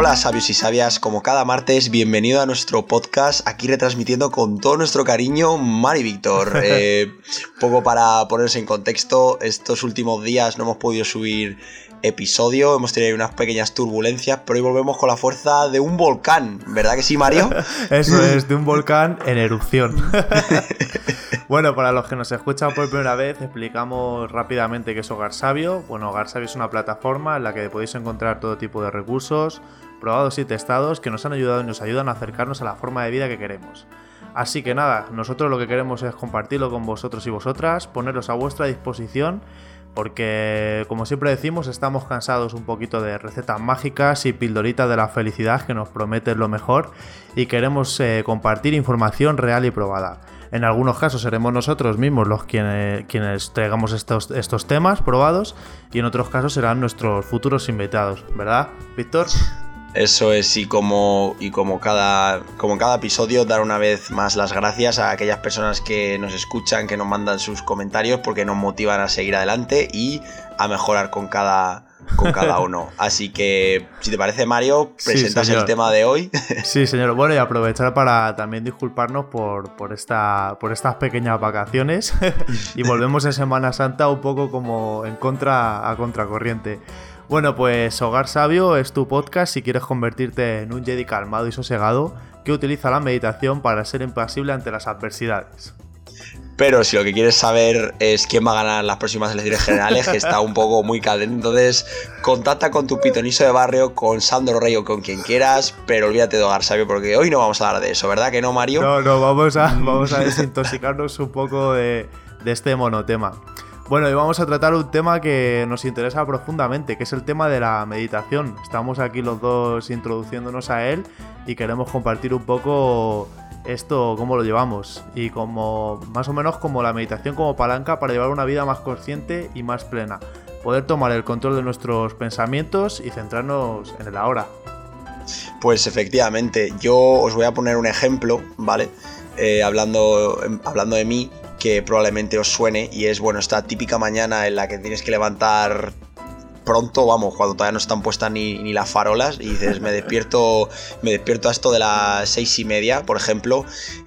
Hola sabios y sabias, como cada martes, bienvenido a nuestro podcast, aquí retransmitiendo con todo nuestro cariño Mari Víctor. Eh, poco para ponerse en contexto, estos últimos días no hemos podido subir episodio, hemos tenido unas pequeñas turbulencias, pero hoy volvemos con la fuerza de un volcán, ¿verdad que sí, Mario? Eso es, de un volcán en erupción. bueno, para los que nos escuchan por primera vez, explicamos rápidamente qué es Hogar Sabio. Bueno, Hogar Sabio es una plataforma en la que podéis encontrar todo tipo de recursos, probados y testados, que nos han ayudado y nos ayudan a acercarnos a la forma de vida que queremos. Así que nada, nosotros lo que queremos es compartirlo con vosotros y vosotras, poneros a vuestra disposición porque como siempre decimos estamos cansados un poquito de recetas mágicas y pildoritas de la felicidad que nos prometen lo mejor y queremos eh, compartir información real y probada. En algunos casos seremos nosotros mismos los quienes, quienes traigamos estos, estos temas probados y en otros casos serán nuestros futuros invitados, ¿verdad, Víctor? Eso es, y como, y como cada, como cada episodio, dar una vez más las gracias a aquellas personas que nos escuchan, que nos mandan sus comentarios, porque nos motivan a seguir adelante y a mejorar con cada, con cada uno. Así que, si te parece, Mario, presentas el tema de hoy. Sí, señor. Bueno, y aprovechar para también disculparnos por, por, esta, por estas pequeñas vacaciones y volvemos en Semana Santa un poco como en contra a contracorriente. Bueno, pues Hogar Sabio es tu podcast si quieres convertirte en un Jedi calmado y sosegado que utiliza la meditación para ser impasible ante las adversidades. Pero si lo que quieres saber es quién va a ganar las próximas elecciones generales, que está un poco muy caliente, entonces contacta con tu pitoniso de barrio, con Sandro Rey o con quien quieras, pero olvídate de Hogar Sabio porque hoy no vamos a hablar de eso, ¿verdad que no, Mario? No, no, vamos a, vamos a desintoxicarnos un poco de, de este monotema. Bueno, y vamos a tratar un tema que nos interesa profundamente, que es el tema de la meditación. Estamos aquí los dos introduciéndonos a él y queremos compartir un poco esto, cómo lo llevamos y como más o menos como la meditación como palanca para llevar una vida más consciente y más plena. Poder tomar el control de nuestros pensamientos y centrarnos en el ahora. Pues efectivamente, yo os voy a poner un ejemplo, ¿vale? Eh, hablando, hablando de mí, que probablemente os suene y es, bueno, esta típica mañana en la que tienes que levantar pronto, vamos, cuando todavía no están puestas ni, las farolas y dices, me despierto, me despierto a esto de las seis y media, por ejemplo,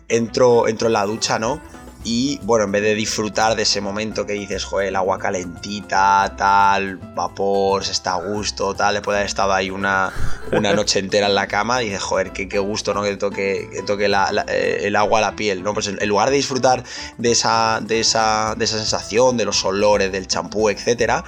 entro, entro en la ducha, ¿no? Y bueno, en vez de disfrutar de ese momento que dices, joder, el agua calentita, tal, vapor, se está a gusto, tal, después de haber estado ahí una, una noche entera en la cama, y dices, joder, qué, qué gusto, ¿no? Que toque, que toque eh, el agua a la piel, ¿no? Pues en, lugar de disfrutar de esa, de esa, de esa sensación, de los olores, del champú, etcétera,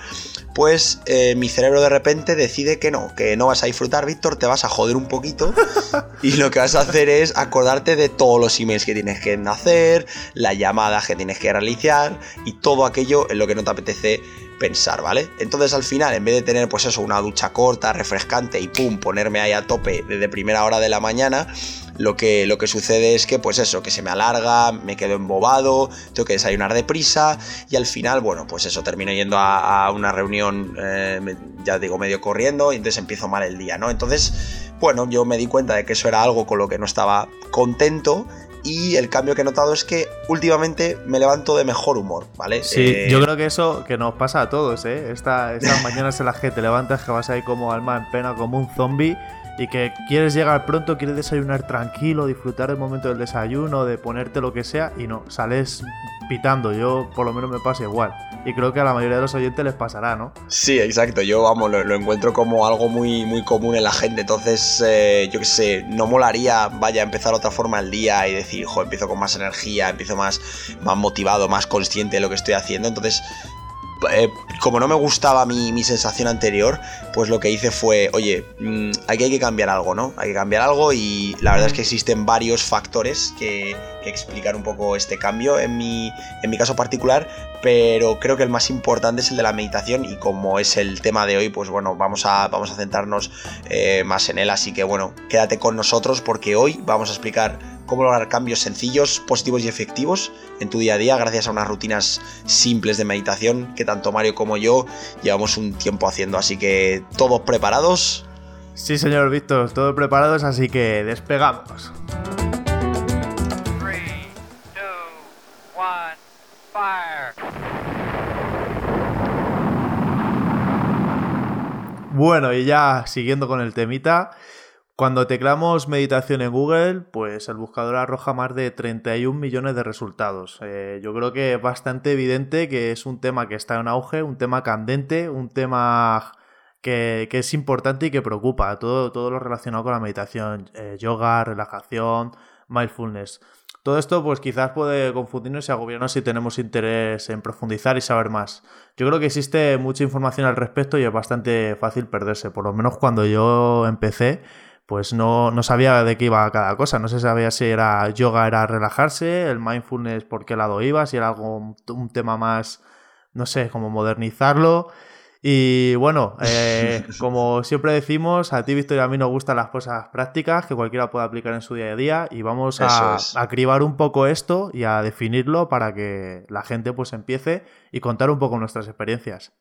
pues eh, mi cerebro de repente decide que no, que no vas a disfrutar, Víctor, te vas a joder un poquito y lo que vas a hacer es acordarte de todos los emails que tienes que hacer, la llamadas que tienes que realizar y todo aquello en lo que no te apetece pensar, ¿vale? Entonces al final, en vez de tener pues eso, una ducha corta, refrescante y pum, ponerme ahí a tope desde primera hora de la mañana, lo que, lo que sucede es que, pues eso, que se me alarga, me quedo embobado, tengo que desayunar deprisa y al final, bueno, pues eso, termino yendo a, una reunión, eh, ya digo, medio corriendo y entonces empiezo mal el día, ¿no? Entonces, bueno, yo me di cuenta de que eso era algo con lo que no estaba contento y el cambio que he notado es que últimamente me levanto de mejor humor, ¿vale? Sí, eh, yo creo que eso que nos pasa a todos, ¿eh? estas mañanas en las que te levantas que vas ahí como alma en pena, como un zombie y que quieres llegar pronto, quieres desayunar tranquilo, disfrutar el momento del desayuno, de ponerte lo que sea y no, sales pitando. Yo por lo menos me pasa igual. Y creo que a la mayoría de los oyentes les pasará, ¿no? Sí, exacto. Yo, vamos, lo, encuentro como algo muy, muy común en la gente. Entonces, eh, yo qué sé, no molaría, vaya, empezar otra forma el día y decir, jo, empiezo con más energía, empiezo más, más motivado, más consciente de lo que estoy haciendo. Entonces, eh, como no me gustaba mi, sensación anterior, pues lo que hice fue, oye, mm, aquí hay que cambiar algo, ¿no? Hay que cambiar algo y la verdad es que existen varios factores que, explican un poco este cambio en mi, en mi caso particular, pero creo que el más importante es el de la meditación y como es el tema de hoy, pues bueno, vamos a, vamos a centrarnos eh, más en él, así que bueno, quédate con nosotros porque hoy vamos a explicar cómo lograr cambios sencillos, positivos y efectivos en tu día a día gracias a unas rutinas simples de meditación que tanto Mario como yo llevamos un tiempo haciendo. Así que, ¿todos preparados? Sí, señor Víctor, todos preparados, así que despegamos. Bueno, y ya siguiendo con el temita, cuando teclamos meditación en Google, pues el buscador arroja más de 31 millones de resultados. Eh, yo creo que es bastante evidente que es un tema que está en auge, un tema candente, un tema que, es importante y que preocupa. Todo, todo lo relacionado con la meditación, eh, yoga, relajación, mindfulness. Todo esto, pues quizás puede confundirnos y agobiarnos si tenemos interés en profundizar y saber más. Yo creo que existe mucha información al respecto y es bastante fácil perderse. Por lo menos cuando yo empecé, pues no, no sabía de qué iba cada cosa. No se sabía si era yoga, era relajarse, el mindfulness, por qué lado iba, si era algo, un tema más, no sé, como modernizarlo. Y bueno, eh, como siempre decimos, a ti, Víctor, y a mí nos gustan las cosas prácticas que cualquiera pueda aplicar en su día a día y vamos a, a, cribar un poco esto y a definirlo para que la gente pues empiece y contar un poco nuestras experiencias.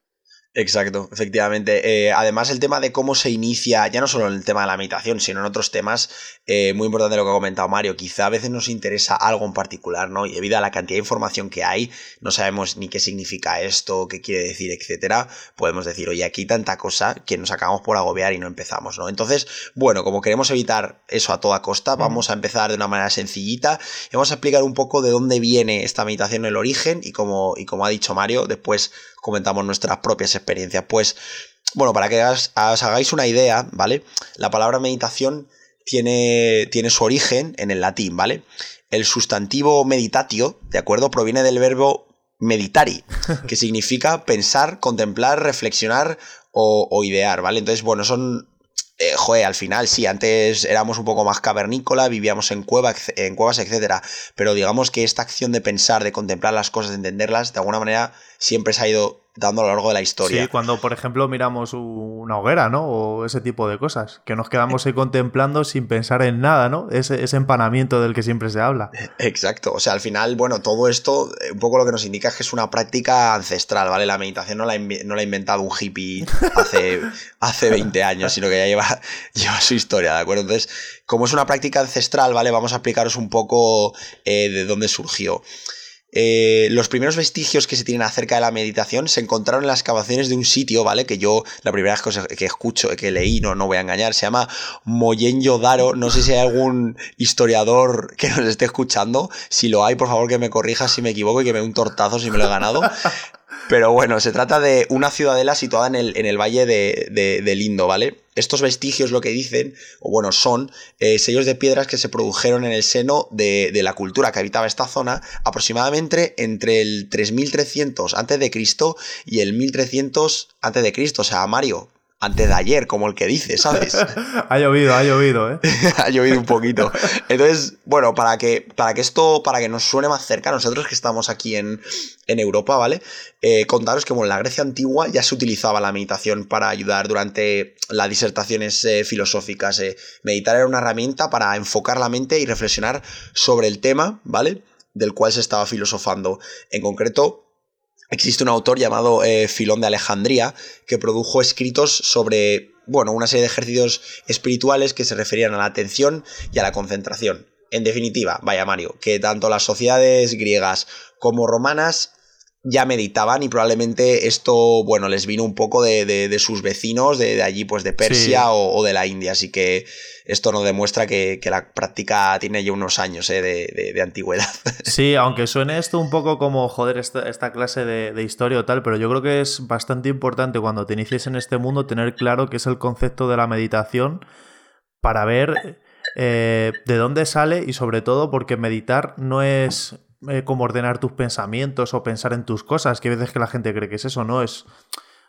Exacto, efectivamente. Eh, además, el tema de cómo se inicia, ya no solo en el tema de la meditación, sino en otros temas, eh, muy importante lo que ha comentado Mario, quizá a veces nos interesa algo en particular, ¿no? Y debido a la cantidad de información que hay, no sabemos ni qué significa esto, qué quiere decir, etcétera, podemos decir, oye, aquí tanta cosa que nos acabamos por agobiar y no empezamos, ¿no? Entonces, bueno, como queremos evitar eso a toda costa, vamos a empezar de una manera sencillita y vamos a explicar un poco de dónde viene esta meditación, el origen, y como, y como ha dicho Mario, después comentamos nuestras propias experiencias. Pues, bueno, para que os, hagáis una idea, ¿vale? La palabra meditación tiene, tiene su origen en el latín, ¿vale? El sustantivo meditatio, ¿de acuerdo? Proviene del verbo meditari, que significa pensar, contemplar, reflexionar o, idear, ¿vale? Entonces, bueno, son eh, joder, al final sí, antes éramos un poco más cavernícola, vivíamos en, en cuevas, etcétera, pero digamos que esta acción de pensar, de contemplar las cosas, de entenderlas, de alguna manera siempre se ha ido dando a lo largo de la historia. Sí, cuando por ejemplo miramos una hoguera, ¿no? O ese tipo de cosas, que nos quedamos ahí contemplando sin pensar en nada, ¿no? Ese, ese empanamiento del que siempre se habla. Exacto, o sea, al final, bueno, todo esto, eh, un poco lo que nos indica es que es una práctica ancestral, ¿vale? La meditación no la, ha inventado un hippie hace, hace 20 años, sino que ya lleva, lleva su historia, ¿de acuerdo? Entonces, como es una práctica ancestral, ¿vale? Vamos a explicaros un poco eh, de dónde surgió. Eh, los primeros vestigios que se tienen acerca de la meditación se encontraron en las excavaciones de un sitio, ¿vale? Que yo, la primera vez que escucho, que leí, no, no voy a engañar, se llama Moyenjo Daro. No sé si hay algún historiador que nos esté escuchando. Si lo hay, por favor que me corrija si me equivoco y que me dé un tortazo si me lo he ganado. Pero bueno, se trata de una ciudadela situada en el, en el valle de, de, Lindo, ¿vale? Estos vestigios lo que dicen, o bueno, son eh, sellos de piedras que se produjeron en el seno de, de, la cultura que habitaba esta zona aproximadamente entre el 3300 a.C. y el 1300 a.C. O sea, Mario, antes de ayer, como el que dice, ¿sabes? ha llovido, ha llovido, ¿eh? ha llovido un poquito. Entonces, bueno, para que, para que esto, para que nos suene más cerca, nosotros que estamos aquí en, en Europa, ¿vale? Eh, contaros que, bueno, en la Grecia antigua ya se utilizaba la meditación para ayudar durante las disertaciones eh, filosóficas. Eh. Meditar era una herramienta para enfocar la mente y reflexionar sobre el tema, ¿vale? Del cual se estaba filosofando. En concreto, existe un autor llamado eh, Filón de Alejandría que produjo escritos sobre, bueno, una serie de ejercicios espirituales que se referían a la atención y a la concentración. En definitiva, vaya Mario, que tanto las sociedades griegas como romanas ya meditaban y probablemente esto, bueno, les vino un poco de, sus vecinos, de, allí, pues de Persia o, de la India. Así que esto nos demuestra que, la práctica tiene ya unos años eh, de, antigüedad. Sí, aunque suene esto un poco como, joder, esta, clase de, historia o tal, pero yo creo que es bastante importante cuando te inicies en este mundo tener claro qué es el concepto de la meditación para ver eh, de dónde sale y sobre todo porque meditar no es eh, como ordenar tus pensamientos o pensar en tus cosas, que a veces que la gente cree que es eso, no es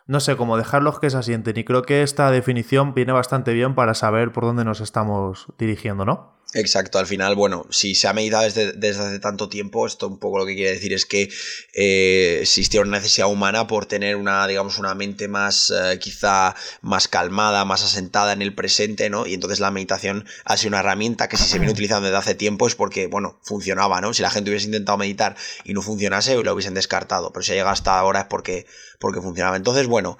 no sé, como dejarlos que se asienten. Y creo que esta definición viene bastante bien para saber por dónde nos estamos dirigiendo, ¿no? Exacto, al final, bueno, si se ha meditado desde, hace tanto tiempo, esto un poco lo que quiere decir es que eh, existía una necesidad humana por tener una, digamos, una mente más, eh, quizá más calmada, más asentada en el presente, ¿no? Y entonces la meditación ha sido una herramienta que si se viene utilizando desde hace tiempo es porque, bueno, funcionaba, ¿no? Si la gente hubiese intentado meditar y no funcionase, lo hubiesen descartado, pero si ha llegado hasta ahora es porque, porque funcionaba. Entonces, bueno,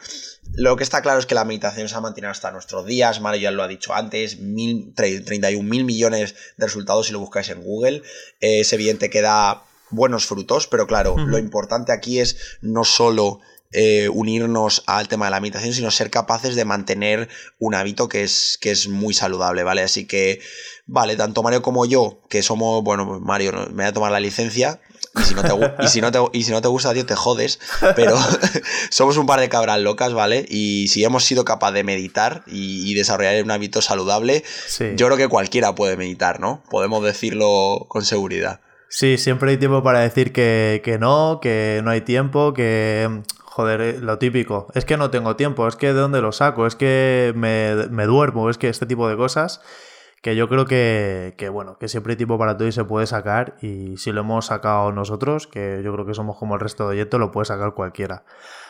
lo que está claro es que la meditación se ha mantenido hasta nuestros días, Mario ya lo ha dicho antes, mil, 31 mil millones de resultados si lo buscáis en Google. es evidente que da buenos frutos, pero claro, lo importante aquí es no solo eh, unirnos al tema de la meditación, sino ser capaces de mantener un hábito que es, que es muy saludable, ¿vale? Así que, vale, tanto Mario como yo, que somos, bueno, Mario, me voy a tomar la licencia, y si no te, y si no te, y si no te gusta, tío, te jodes. Pero somos un par de cabras locas, ¿vale? Y si hemos sido capaces de meditar y, desarrollar un hábito saludable, yo creo que cualquiera puede meditar, ¿no? Podemos decirlo con seguridad. Sí, siempre hay tiempo para decir que, que no, que no hay tiempo, que Joder, eh, lo típico. Es que no tengo tiempo, es que de dónde lo saco, es que me, me duermo, es que este tipo de cosas que yo creo que, que, bueno, que siempre hay tiempo para todo y se puede sacar y si lo hemos sacado nosotros, que yo creo que somos como el resto de oyentes, lo puede sacar cualquiera.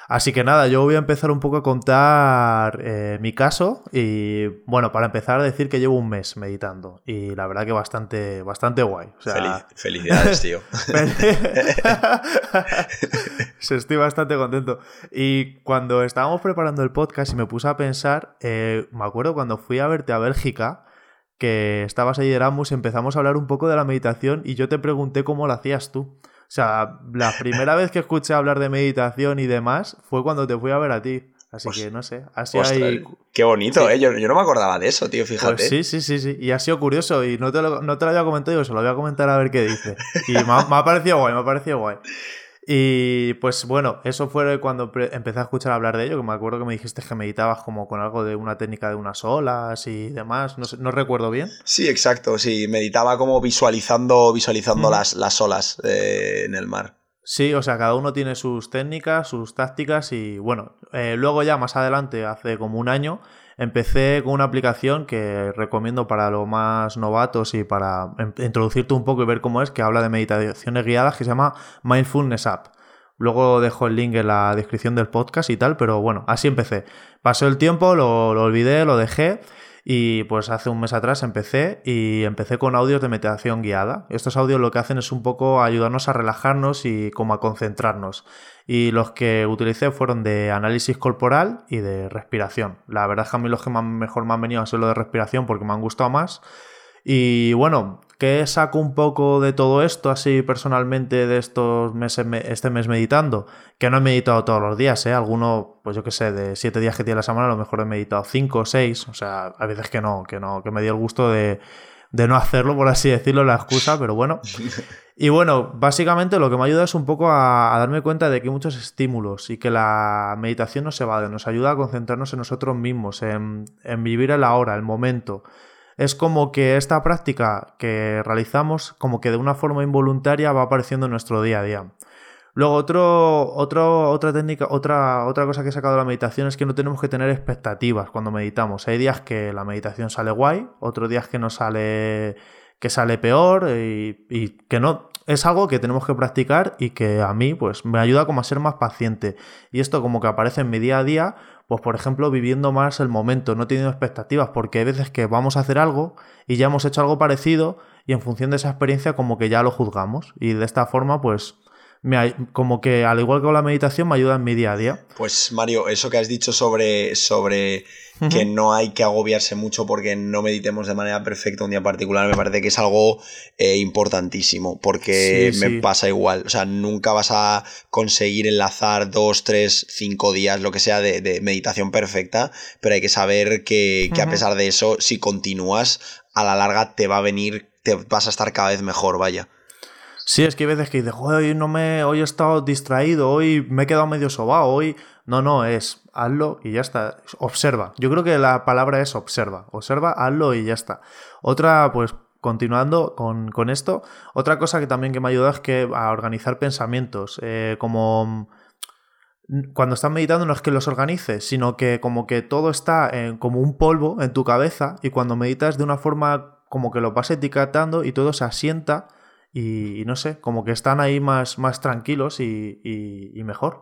Así que nada, yo voy a empezar un poco a contar eh, mi caso y bueno, para empezar a decir que llevo un mes meditando y la verdad que bastante, bastante guay. felicidades, tío. Estoy bastante contento. Y cuando estábamos preparando el podcast y me puse a pensar, eh, me acuerdo cuando fui a verte a Bélgica, que estabas ahí de Erasmus, empezamos a hablar un poco de la meditación y yo te pregunté cómo lo hacías tú. O sea, la primera vez que escuché hablar de meditación y demás fue cuando te fui a ver a ti. Así que no sé, así hay... Qué bonito, ¿eh? Yo, no me acordaba de eso, tío, fíjate. Pues sí, sí, sí, sí. Y ha sido curioso y no te lo, no te lo había comentado, yo se lo voy a comentar a ver qué dice. Y me ha, me ha parecido guay, me ha parecido guay. Y pues bueno, eso fue cuando empecé a escuchar hablar de ello, que me acuerdo que me dijiste que meditabas como con algo de una técnica de unas olas y demás, no, no recuerdo bien. Sí, exacto, sí, meditaba como visualizando, visualizando las, las olas eh, en el mar. Sí, o sea, cada uno tiene sus técnicas, sus tácticas y bueno, eh, luego ya más adelante, hace como un año, Empecé con una aplicación que recomiendo para los más novatos y para em, introducirte un poco y ver cómo es, que habla de meditaciones guiadas, que se llama Mindfulness App. Luego dejo el link en la descripción del podcast y tal, pero bueno, así empecé. Pasó el tiempo, lo, lo olvidé, lo dejé y pues hace un mes atrás empecé y empecé con audios de meditación guiada. Estos audios lo que hacen es un poco ayudarnos a relajarnos y como a concentrarnos. Y los que utilicé fueron de análisis corporal y de respiración. La verdad es que a mí los que mejor me han venido a ser los de respiración porque me han gustado más. Y bueno, ¿qué saco un poco de todo esto así personalmente de estos meses, este mes meditando? Que no he meditado todos los días, ¿eh? Alguno, pues yo qué sé, de siete días que tiene la semana, a lo mejor he meditado cinco o seis. O sea, a veces que no, que no, que me dio el gusto de, de no hacerlo, por así decirlo, la excusa, pero bueno. Y bueno, básicamente lo que me ayuda es un poco a, darme cuenta de que hay muchos estímulos y que la meditación nos evade, nos ayuda a concentrarnos en nosotros mismos, en, en vivir el ahora, el momento es como que esta práctica que realizamos, como que de una forma involuntaria va apareciendo en nuestro día a día. Luego, otro, otra técnica, otra, otra cosa que he sacado de la meditación es que no tenemos que tener expectativas cuando meditamos. Hay días que la meditación sale guay, otros días que no sale que sale peor y, y, que no es algo que tenemos que practicar y que a mí pues me ayuda como a ser más paciente y esto como que aparece en mi día a día pues por ejemplo viviendo más el momento, no teniendo expectativas, porque hay veces que vamos a hacer algo y ya hemos hecho algo parecido y en función de esa experiencia como que ya lo juzgamos y de esta forma pues me, como que al igual que con la meditación me ayuda en mi día a día. Pues Mario, eso que has dicho sobre, sobre que no hay que agobiarse mucho porque no meditemos de manera perfecta un día particular, me parece que es algo eh, importantísimo porque me pasa igual, o sea, nunca vas a conseguir enlazar dos, tres, cinco días, lo que sea, de, meditación perfecta, pero hay que saber que, que a pesar de eso, si continúas, a la larga te va a venir, te vas a estar cada vez mejor, vaya. Sí, es que hay veces que dices, hoy no me, hoy he estado distraído, hoy me he quedado medio sobado, hoy. No, no, es hazlo y ya está. Observa. Yo creo que la palabra es observa. Observa, hazlo y ya está. Otra, pues, continuando con, con esto, otra cosa que también que me ayuda es que a organizar pensamientos. Eh, como cuando estás meditando no es que los organices, sino que como que todo está como un polvo en tu cabeza y cuando meditas de una forma como que lo vas etiquetando y todo se asienta y, no sé, como que están ahí más, más tranquilos y, y, mejor.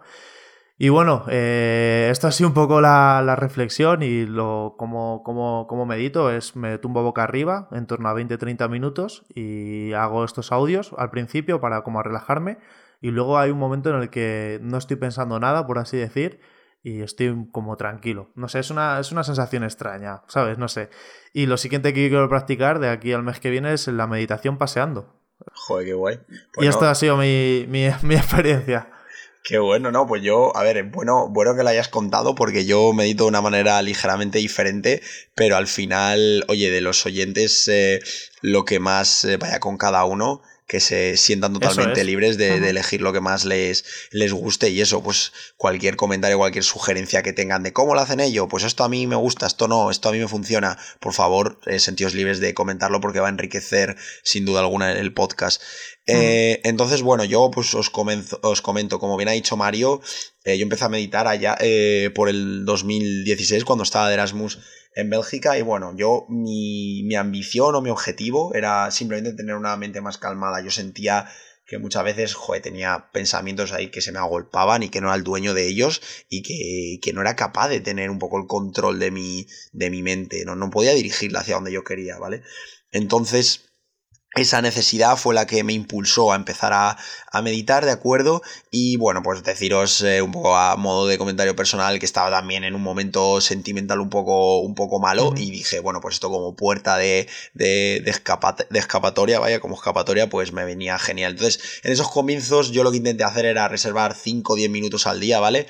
Y bueno, eh, esto ha sido un poco la, la reflexión y lo como, como, como, medito es me tumbo boca arriba en torno a 20-30 minutos y hago estos audios al principio para como relajarme y luego hay un momento en el que no estoy pensando nada, por así decir, y estoy como tranquilo. No sé, es una, es una sensación extraña, ¿sabes? No sé. Y lo siguiente que quiero practicar de aquí al mes que viene es la meditación paseando. Joder, qué guay. y esto ha sido mi, mi, mi experiencia. Qué bueno, ¿no? Pues yo, a ver, bueno, bueno que lo hayas contado porque yo medito de una manera ligeramente diferente, pero al final, oye, de los oyentes, eh, lo que más eh, vaya con cada uno que se sientan totalmente libres de, elegir lo que más les, les guste y eso, pues cualquier comentario, cualquier sugerencia que tengan de cómo lo hacen ellos, pues esto a mí me gusta, esto no, esto a mí me funciona, por favor, eh, sentidos libres de comentarlo porque va a enriquecer sin duda alguna el podcast. Eh, entonces, bueno, yo pues os, os comento, como bien ha dicho Mario, eh, yo empecé a meditar allá por el 2016 cuando estaba de Erasmus en Bélgica y bueno, yo mi, mi ambición o mi objetivo era simplemente tener una mente más calmada. Yo sentía que muchas veces, joder, tenía pensamientos ahí que se me agolpaban y que no era el dueño de ellos y que, que, no era capaz de tener un poco el control de mi, de mi mente, ¿no? no podía dirigirla hacia donde yo quería, ¿vale? Entonces, esa necesidad fue la que me impulsó a empezar a, meditar, ¿de acuerdo? Y bueno, pues deciros eh, un poco a modo de comentario personal que estaba también en un momento sentimental un poco, un poco malo y dije, bueno, pues esto como puerta de, de, de, escapatoria, vaya, como escapatoria, pues me venía genial. Entonces, en esos comienzos yo lo que intenté hacer era reservar 5 o 10 minutos al día, ¿vale?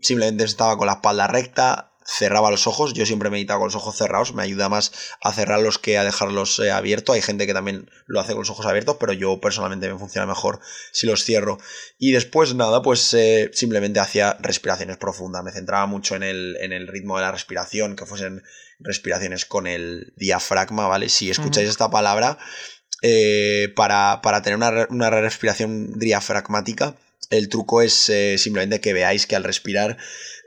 Simplemente estaba con la espalda recta, cerraba los ojos. Yo siempre meditaba con los ojos cerrados. Me ayuda más a cerrarlos que a dejarlos eh, abiertos. Hay gente que también lo hace con los ojos abiertos, pero yo personalmente me funciona mejor si los cierro. Y después, nada, pues eh, simplemente hacía respiraciones profundas. Me centraba mucho en el, en el ritmo de la respiración, que fuesen respiraciones con el diafragma, ¿vale? Si escucháis esta palabra, eh, para, tener una, una respiración diafragmática, el truco es simplemente que veáis que al respirar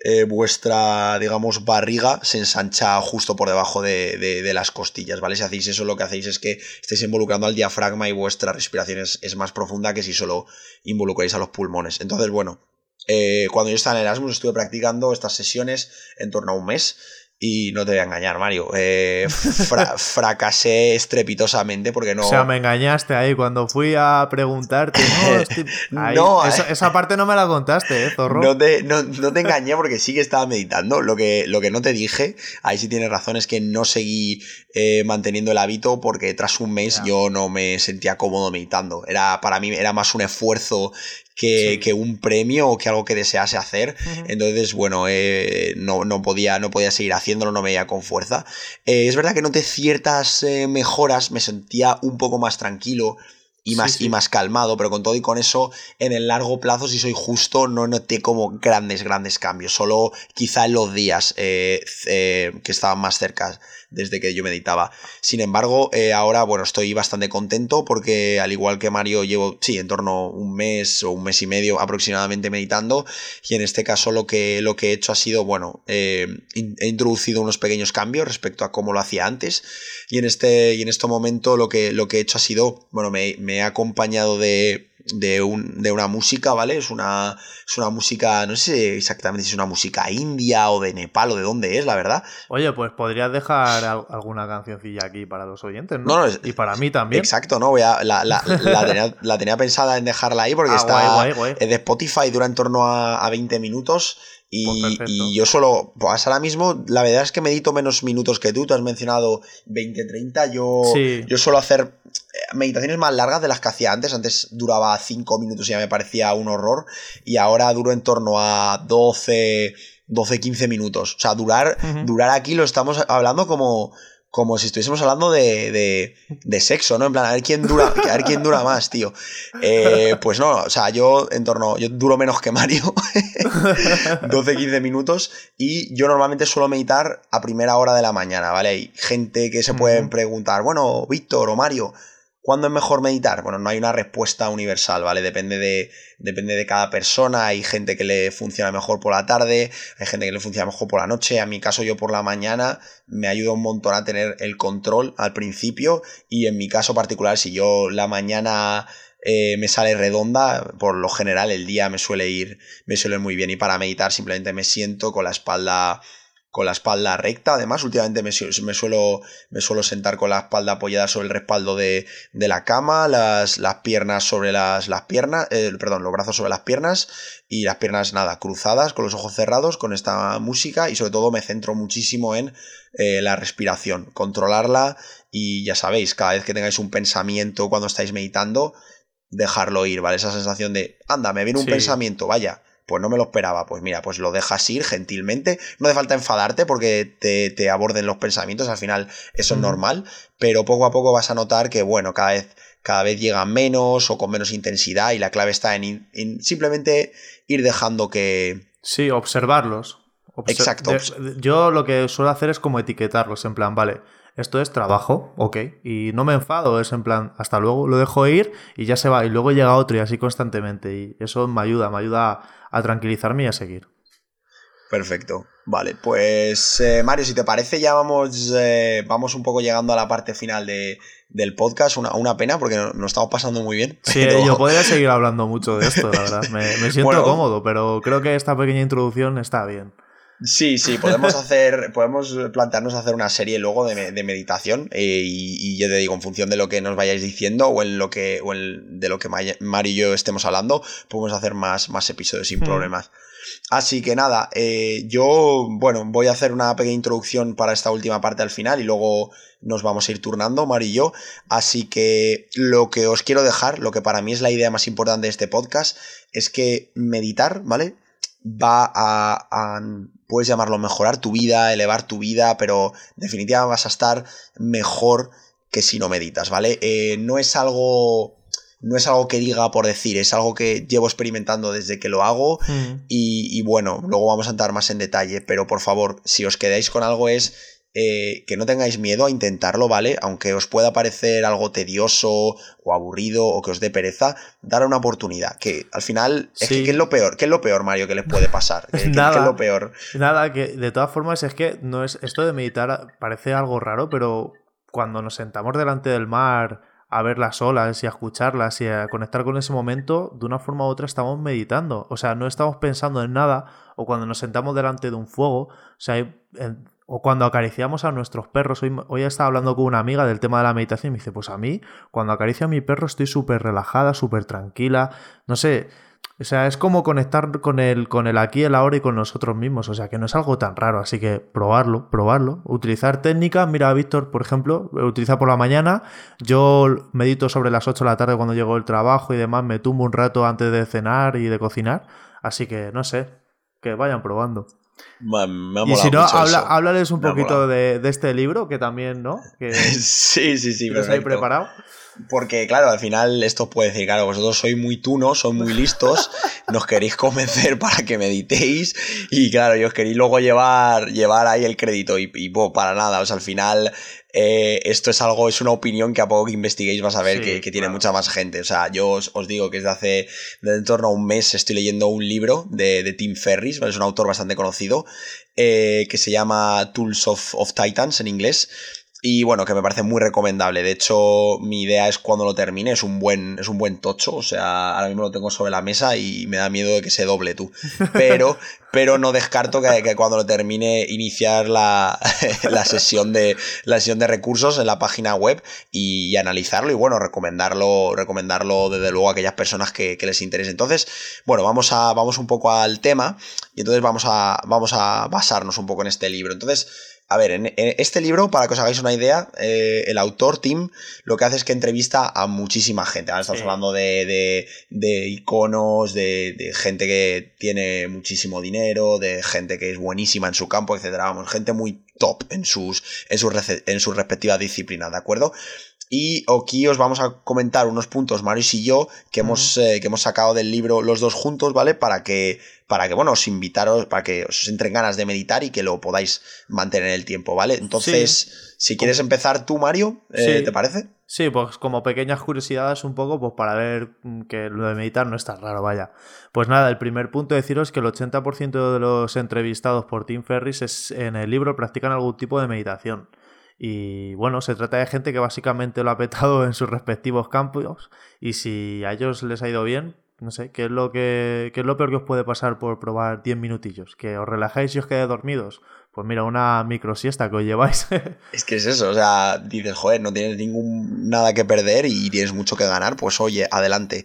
eh, vuestra, digamos, barriga se ensancha justo por debajo de, las costillas, ¿vale? Si hacéis eso, lo que hacéis es que estáis involucrando al diafragma y vuestra respiración es, más profunda que si solo involucráis a los pulmones. Entonces, bueno, eh, cuando yo estaba en Erasmus estuve practicando estas sesiones en torno a un mes y no te voy a engañar, Mario. Eh, fracasé estrepitosamente porque no. O sea, me engañaste ahí cuando fui a preguntarte. No, eh. esa, parte no me la contaste, ¿eh, zorro? No te, no, te engañé porque sí que estaba meditando. Lo que, lo que no te dije, ahí sí tienes razón, es que no seguí eh, manteniendo el hábito porque tras un mes yo no me sentía cómodo meditando. Era, para mí era más un esfuerzo que, un premio o que algo que desease hacer. Entonces, bueno, eh, no, no, podía, no podía seguir haciéndolo, no me veía con fuerza. Eh, es verdad que noté ciertas eh, mejoras, me sentía un poco más tranquilo. Y más, y más calmado, pero con todo y con eso, en el largo plazo, si soy justo, no noté como grandes, grandes cambios. Solo quizá en los días que estaban más cerca desde que yo meditaba. Sin embargo, eh, ahora, bueno, estoy bastante contento porque al igual que Mario llevo, sí, en torno a un mes o un mes y medio aproximadamente meditando y en este caso lo que, lo que he hecho ha sido, bueno, eh, he introducido unos pequeños cambios respecto a cómo lo hacía antes y en este, y en este momento lo que, lo que he hecho ha sido, bueno, me, me he acompañado de de, un, de una música, ¿vale? Es una, es una música, no sé exactamente si es una música india o de Nepal o de dónde es, la verdad. Oye, pues podrías dejar alguna cancioncilla aquí para los oyentes, ¿no? y para mí también. Exacto, ¿no? Voy a, la, la, la, tenía, pensada en dejarla ahí porque ah, está de Spotify, dura en torno a, a 20 minutos. Y, pues y, yo solo, pues ahora mismo, la verdad es que medito menos minutos que tú. Tú has mencionado 20, 30. Yo, yo suelo hacer eh, meditaciones más largas de las que hacía antes. Antes duraba 5 minutos y ya me parecía un horror. Y ahora duro en torno a 12, 12 15 minutos. O sea, durar, durar aquí lo estamos hablando como como si estuviésemos hablando de, de, sexo, ¿no? En plan, a ver quién dura, a ver quién dura más, tío. Eh, pues no, o sea, yo en torno, yo duro menos que Mario, 12-15 minutos, y yo normalmente suelo meditar a primera hora de la mañana, ¿vale? Hay gente que se pueden preguntar, bueno, Víctor o Mario, ¿Cuándo es mejor meditar? Bueno, no hay una respuesta universal, ¿vale? Depende de, depende de cada persona. Hay gente que le funciona mejor por la tarde, hay gente que le funciona mejor por la noche. En mi caso, yo por la mañana me ayuda un montón a tener el control al principio. Y en mi caso particular, si yo la mañana eh, me sale redonda, por lo general el día me suele ir, me suele ir muy bien. Y para meditar simplemente me siento con la espalda con la espalda recta. Además, últimamente me, suelo, me suelo sentar con la espalda apoyada sobre el respaldo de, la cama, las, las, piernas sobre las, las piernas, eh, perdón, los brazos sobre las piernas y las piernas nada, cruzadas, con los ojos cerrados, con esta música y sobre todo me centro muchísimo en eh, la respiración, controlarla y ya sabéis, cada vez que tengáis un pensamiento cuando estáis meditando, dejarlo ir, ¿vale? Esa sensación de, anda, me viene un pensamiento, vaya, pues no me lo esperaba. Pues mira, pues lo dejas ir gentilmente. No hace falta enfadarte porque te, aborden los pensamientos, al final eso es normal, pero poco a poco vas a notar que, bueno, cada vez, cada vez llegan menos o con menos intensidad y la clave está en, simplemente ir dejando que... Sí, observarlos. Exacto. yo lo que suelo hacer es como etiquetarlos, en plan, vale, esto es trabajo, ok, y no me enfado, es en plan, hasta luego, lo dejo ir y ya se va, y luego llega otro y así constantemente, y eso me ayuda, me ayuda a, tranquilizarme y a seguir. Perfecto. Vale, pues eh, Mario, si te parece, ya vamos, eh, vamos un poco llegando a la parte final de, del podcast. Una, una pena porque nos estamos pasando muy bien. Sí, yo podría seguir hablando mucho de esto, la verdad. Me, siento cómodo, pero creo que esta pequeña introducción está bien. Sí, sí, podemos hacer, podemos plantearnos hacer una serie luego de, meditación eh, y, yo te digo, en función de lo que nos vayáis diciendo o en lo que, o de lo que Mario y yo estemos hablando, podemos hacer más, más episodios sin hmm. problemas. Así que nada, eh, yo, bueno, voy a hacer una pequeña introducción para esta última parte al final y luego nos vamos a ir turnando, Mario y yo. Así que lo que os quiero dejar, lo que para mí es la idea más importante de este podcast, es que meditar, ¿vale? Va a, a puedes llamarlo mejorar tu vida, elevar tu vida, pero definitivamente vas a estar mejor que si no meditas, ¿vale? Eh, no es algo no es algo que diga por decir, es algo que llevo experimentando desde que lo hago mm. y, y, bueno, luego vamos a entrar más en detalle, pero por favor, si os quedáis con algo es eh, que no tengáis miedo a intentarlo, ¿vale? Aunque os pueda parecer algo tedioso o aburrido o que os dé pereza, dar una oportunidad. Que al final, es que, ¿qué es lo peor? ¿Qué es lo peor, Mario, que les puede pasar? ¿Qué, nada, es lo peor? Nada, que de todas formas es que no es esto de meditar parece algo raro, pero cuando nos sentamos delante del mar a ver las olas y a escucharlas y a conectar con ese momento, de una forma u otra estamos meditando. O sea, no estamos pensando en nada. O cuando nos sentamos delante de un fuego, o sea, o cuando acariciamos a nuestros perros. Hoy, estaba hablando con una amiga del tema de la meditación y me dice, pues a mí, cuando acaricio a mi perro estoy súper relajada, súper tranquila. No sé, o sea, es como conectar con el, con el aquí, el ahora y con nosotros mismos. O sea, que no es algo tan raro. Así que probarlo, probarlo. Utilizar técnicas. Mira, Víctor, por ejemplo, utiliza por la mañana. Yo medito sobre las 8 de la tarde cuando llego del trabajo y demás. Me tumbo un rato antes de cenar y de cocinar. Así que, no sé, que vayan probando y si no, habla, háblales un poquito de, este libro, que también, ¿no? Que, sí, sí, sí. ¿Los hay preparado? Porque, claro, al final esto puede decir, claro, vosotros sois muy tunos, sois muy listos, nos queréis convencer para que meditéis y, claro, yo os queréis luego llevar, llevar ahí el crédito y, y para nada, o sea, al final eh, esto es algo, es una opinión que a poco que investiguéis vas a ver que, tiene mucha más gente. O sea, yo os, digo que desde hace, de en torno a un mes estoy leyendo un libro de, Tim Ferris, es un autor bastante conocido, eh, que se llama Tools of, of Titans en inglés. Y bueno, que me parece muy recomendable. De hecho, mi idea es cuando lo termine, es un buen, es un buen tocho. O sea, ahora mismo lo tengo sobre la mesa y me da miedo de que se doble tú. Pero, pero no descarto que, cuando lo termine iniciar la, la, sesión de, la sesión de recursos en la página web y, analizarlo y bueno, recomendarlo, recomendarlo desde luego a aquellas personas que, que, les interese. Entonces, bueno, vamos a, vamos un poco al tema y entonces vamos a, vamos a basarnos un poco en este libro. Entonces, a ver, en, este libro, para que os hagáis una idea, eh, el autor, Tim, lo que hace es que entrevista a muchísima gente. Ahora estamos hablando de, de, iconos, de, gente que tiene muchísimo dinero, de gente que es buenísima en su campo, etcétera. Vamos, gente muy top en sus, en sus, en sus respectivas disciplinas, ¿de acuerdo? Y aquí os vamos a comentar unos puntos, Maris y yo, que, hemos, eh, que hemos sacado del libro los dos juntos, ¿vale? Para que, para que, bueno, os invitaros, para que os entren ganas de meditar y que lo podáis mantener en el tiempo, ¿vale? Entonces, si quieres empezar tú, Mario, eh, ¿te parece? Sí, pues como pequeñas curiosidades un poco, pues para ver que lo de meditar no es tan raro, vaya. Pues nada, el primer punto deciros que el 80% de los entrevistados por Tim Ferris en el libro practican algún tipo de meditación. Y bueno, se trata de gente que básicamente lo ha petado en sus respectivos campos y si a ellos les ha ido bien, no sé, ¿qué es lo, que, qué es lo peor que os puede pasar por probar 10 minutillos? ¿Que os relajáis y os quedéis dormidos? Pues mira, una micro siesta que os lleváis. es que es eso, o sea, dices, joder, no tienes ningún nada que perder y tienes mucho que ganar, pues oye, adelante.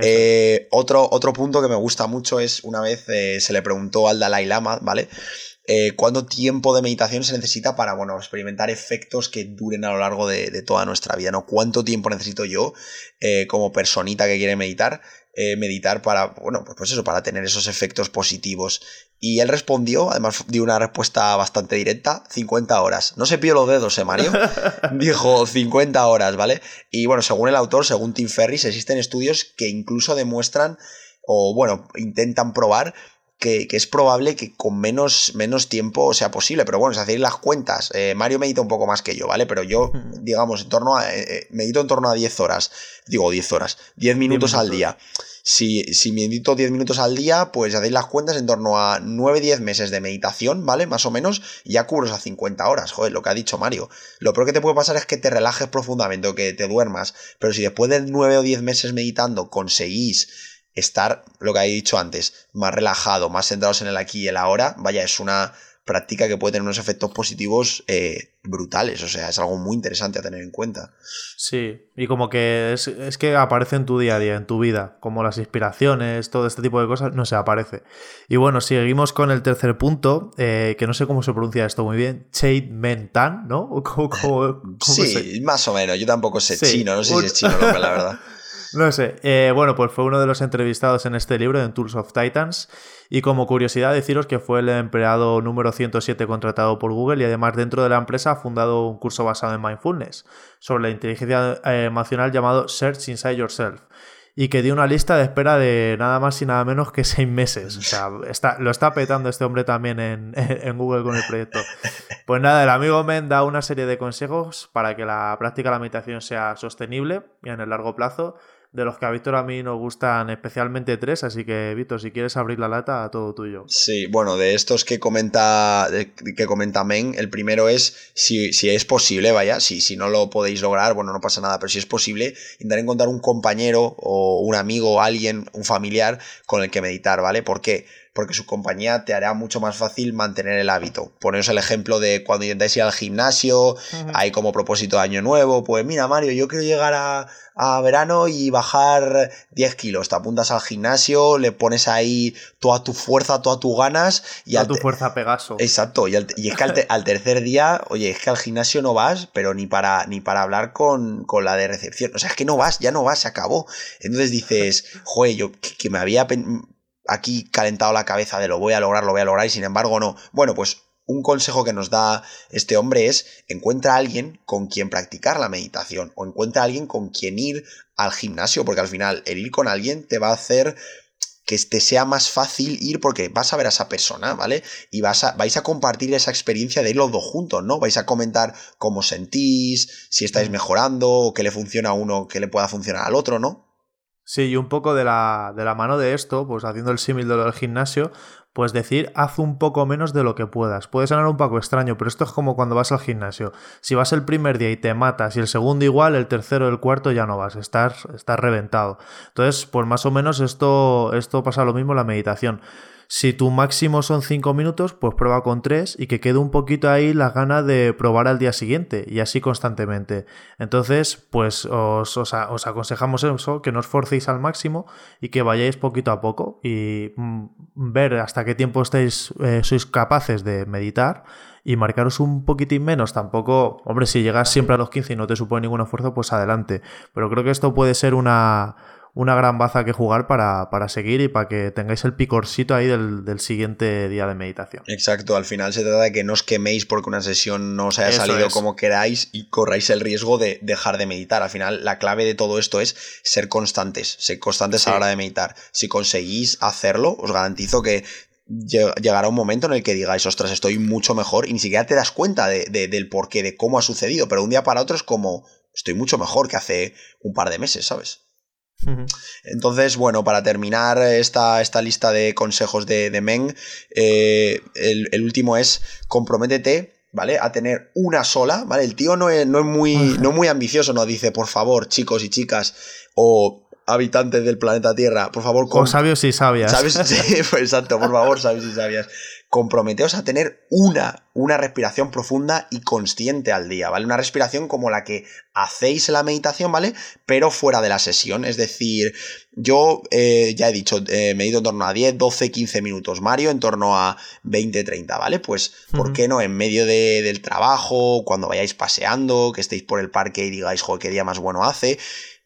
Eh, otro, otro punto que me gusta mucho es una vez eh, se le preguntó al Dalai Lama, ¿vale? Eh, cuánto tiempo de meditación se necesita para, bueno, experimentar efectos que duren a lo largo de, toda nuestra vida, ¿no? ¿Cuánto tiempo necesito yo, eh, como personita que quiere meditar, eh, meditar para, bueno, pues, pues eso, para tener esos efectos positivos. Y él respondió, además dio una respuesta bastante directa, 50 horas. No se pilló los dedos, ¿eh, Mario? Dijo 50 horas, ¿vale? Y bueno, según el autor, según Tim Ferris, existen estudios que incluso demuestran, o bueno, intentan probar que, es probable que con menos, menos tiempo sea posible. Pero bueno, si hacéis las cuentas, eh, Mario medita un poco más que yo, ¿vale? Pero yo, digamos, en torno a. Eh, eh, medito en torno a 10 horas. Digo 10 horas. 10 minutos, al día. Si, si medito 10 minutos al día, pues hacéis las cuentas en torno a 9-10 meses de meditación, ¿vale? Más o menos, y ya cubres a 50 horas, joder, lo que ha dicho Mario. Lo peor que te puede pasar es que te relajes profundamente o que te duermas, pero si después de 9 o 10 meses meditando conseguís estar, lo que he dicho antes, más relajado, más centrados en el aquí y el ahora, vaya, es una práctica que puede tener unos efectos positivos eh, brutales, o sea, es algo muy interesante a tener en cuenta. Sí, y como que es, que aparece en tu día a día, en tu vida, como las inspiraciones, todo este tipo de cosas, no se aparece. Y bueno, seguimos con el tercer punto, eh, que no sé cómo se pronuncia esto muy bien, Chait Mentan, ¿no? sí, más o menos, yo tampoco sé chino, no sé si es chino, la verdad. No sé. Eh, bueno, pues fue uno de los entrevistados en este libro, en Tools of Titans. Y como curiosidad, deciros que fue el empleado número 107 contratado por Google y además dentro de la empresa ha fundado un curso basado en mindfulness sobre la inteligencia eh, emocional llamado Search Inside Yourself. Y que dio una lista de espera de nada más y nada menos que seis meses. O sea, está, lo está petando este hombre también en, en Google con el proyecto. Pues nada, el amigo Men da una serie de consejos para que la práctica de la meditación sea sostenible y en el largo plazo de los que a Víctor a mí nos gustan especialmente tres, así que Víctor, si quieres abrir la lata, a todo tuyo. Sí, bueno, de estos que comenta, que comenta Men, el primero es si, si es posible, vaya, si, si no lo podéis lograr, bueno, no pasa nada, pero si es posible, intentar encontrar un compañero o un amigo, alguien, un familiar con el que meditar, ¿vale? ¿Por qué? Porque su compañía te hará mucho más fácil mantener el hábito. Poneros el ejemplo de cuando intentáis ir al gimnasio, hay como propósito de año nuevo, pues mira Mario, yo quiero llegar a, verano y bajar 10 kilos, te apuntas al gimnasio, le pones ahí toda tu fuerza, todas tus ganas y toda tu fuerza Pegaso. Exacto, y, es que al, tercer día, oye, es que al gimnasio no vas, pero ni para, ni para hablar con, la de recepción, o sea, es que no vas, ya no vas, se acabó. Entonces dices, joder, yo que me había aquí calentado la cabeza de lo voy a lograr, lo voy a lograr y sin embargo no. Bueno, pues un consejo que nos da este hombre es encuentra a alguien con quien practicar la meditación o encuentra a alguien con quien ir al gimnasio, porque al final el ir con alguien te va a hacer que te sea más fácil ir porque vas a ver a esa persona, ¿vale? Y vas a, vais a compartir esa experiencia de ir los dos juntos, ¿no? Vais a comentar cómo sentís, si estáis mm. mejorando, o qué le funciona a uno, qué le pueda funcionar al otro, ¿no? Sí, y un poco de la, de la mano de esto, pues haciendo el símil de lo del gimnasio, pues decir, haz un poco menos de lo que puedas. Puede sonar un poco extraño, pero esto es como cuando vas al gimnasio. Si vas el primer día y te matas, y el segundo igual, el tercero, el cuarto ya no vas, estás, estás reventado. Entonces, pues más o menos esto, esto pasa lo mismo en la meditación. Si tu máximo son 5 minutos, pues prueba con 3 y que quede un poquito ahí la gana de probar al día siguiente y así constantemente. Entonces, pues os, os, aconsejamos eso, que no os forcéis al máximo y que vayáis poquito a poco y mm, ver hasta qué tiempo estáis, eh, sois capaces de meditar y marcaros un poquitín menos. Tampoco, hombre, si llegas siempre a los 15 y no te supone ningún esfuerzo, pues adelante. Pero creo que esto puede ser una una gran baza que jugar para, seguir y para que tengáis el picorcito ahí del, siguiente día de meditación. Exacto, al final se trata de que no os queméis porque una sesión no os haya salido como queráis y corráis el riesgo de dejar de meditar. Al final la clave de todo esto es ser constantes, ser constantes a la hora de meditar. Si conseguís hacerlo, os garantizo que llegará un momento en el que digáis, ostras, estoy mucho mejor y ni siquiera te das cuenta de, del porqué, de cómo ha sucedido, pero un día para otro es como, estoy mucho mejor que hace un par de meses, ¿sabes? Entonces, bueno, para terminar esta, esta lista de consejos de, de Meng, eh, el, último es comprométete, ¿vale? A tener una sola, ¿vale? El tío no es, no es muy, no muy ambicioso, no dice, por favor, chicos y chicas, o habitantes del planeta Tierra, por favor... Con sabios y sabias. ¿Sabes? Sí, pues exacto, por favor, sabios y sabias. Comprometeos a tener una, una respiración profunda y consciente al día, ¿vale? Una respiración como la que hacéis en la meditación, ¿vale? Pero fuera de la sesión, es decir, yo eh, ya he dicho, eh, medito en torno a 10, 12, 15 minutos, Mario en torno a 20, 30, ¿vale? Pues, ¿por qué no? En medio del trabajo, cuando vayáis paseando, que estéis por el parque y digáis, joder, qué día más bueno hace,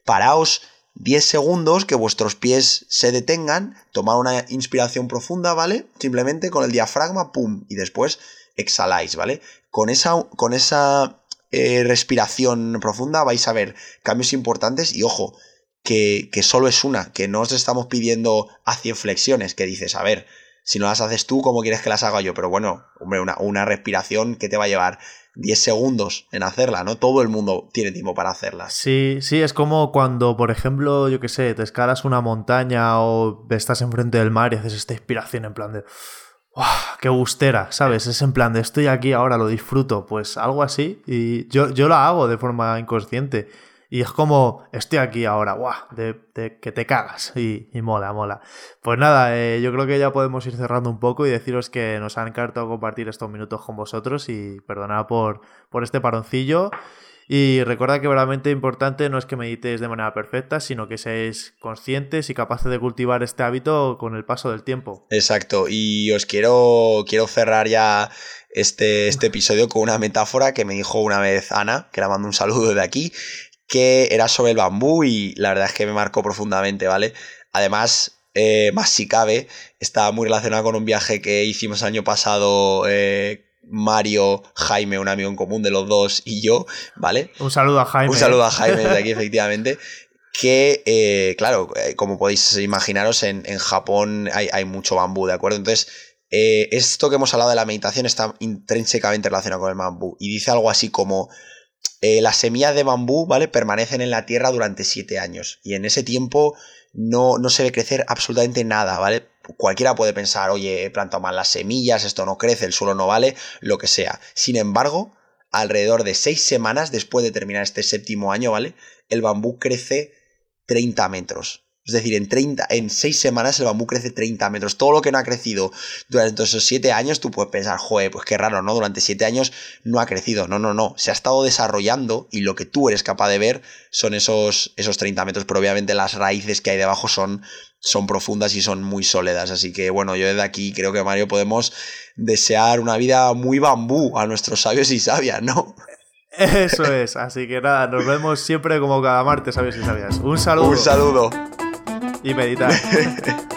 paraos 10 segundos que vuestros pies se detengan, tomar una inspiración profunda, ¿vale? Simplemente con el diafragma, ¡pum! Y después exhaláis, ¿vale? Con esa, con esa eh, respiración profunda vais a ver cambios importantes y ojo, que, que, solo es una, que no os estamos pidiendo a 100 flexiones, que dices, a ver, si no las haces tú, ¿cómo quieres que las haga yo? Pero bueno, hombre, una, una respiración que te va a llevar 10 segundos en hacerla, ¿no? Todo el mundo tiene tiempo para hacerla. Sí, sí, es como cuando, por ejemplo, yo qué sé, te escalas una montaña o estás enfrente del mar y haces esta inspiración en plan de... ¡Qué gustera! ¿Sabes? Es en plan de estoy aquí ahora, lo disfruto. Pues algo así. Y yo, yo lo hago de forma inconsciente. Y es como, estoy aquí ahora, guau, de, que te cagas. Y, mola, mola. Pues nada, eh, yo creo que ya podemos ir cerrando un poco y deciros que nos ha encantado compartir estos minutos con vosotros y perdonad por, por este paroncillo. Y recuerda que verdaderamente importante no es que meditéis de manera perfecta, sino que seáis conscientes y capaces de cultivar este hábito con el paso del tiempo. Exacto, y os quiero, quiero cerrar ya este, este episodio con una metáfora que me dijo una vez Ana, que la mando un saludo de aquí, que era sobre el bambú y la verdad es que me marcó profundamente, ¿vale? Además, eh, más si cabe, está muy relacionado con un viaje que hicimos el año pasado. Eh, Mario, Jaime, un amigo en común de los dos y yo, ¿vale? Un saludo a Jaime. Un saludo a Jaime de aquí, efectivamente. Que, eh, claro, como podéis imaginaros, en, Japón hay, hay, mucho bambú, ¿de acuerdo? Entonces, esto que hemos hablado de la meditación está intrínsecamente relacionado con el bambú. Y dice algo así como, eh, las semillas de bambú, ¿vale? Permanecen en la tierra durante siete años. Y en ese tiempo no, no se ve crecer absolutamente nada, ¿vale? Cualquiera puede pensar, oye, he plantado mal las semillas, esto no crece, el suelo no vale, lo que sea. Sin embargo, alrededor de seis semanas después de terminar este séptimo año, ¿vale? El bambú crece 30 metros. Es decir, en, 30, en 6 semanas el bambú crece 30 metros. Todo lo que no ha crecido durante esos 7 años, tú puedes pensar, joder, pues qué raro, ¿no? Durante 7 años no ha crecido. No, no, no. Se ha estado desarrollando y lo que tú eres capaz de ver son esos, esos 30 metros. Pero obviamente las raíces que hay debajo son, son profundas y son muy sólidas. Así que bueno, yo desde aquí creo que Mario podemos desear una vida muy bambú a nuestros sabios y sabias, ¿no? Eso es. Así que nada, nos vemos siempre como cada martes, sabios y sabias. Un saludo. Un saludo y meditar.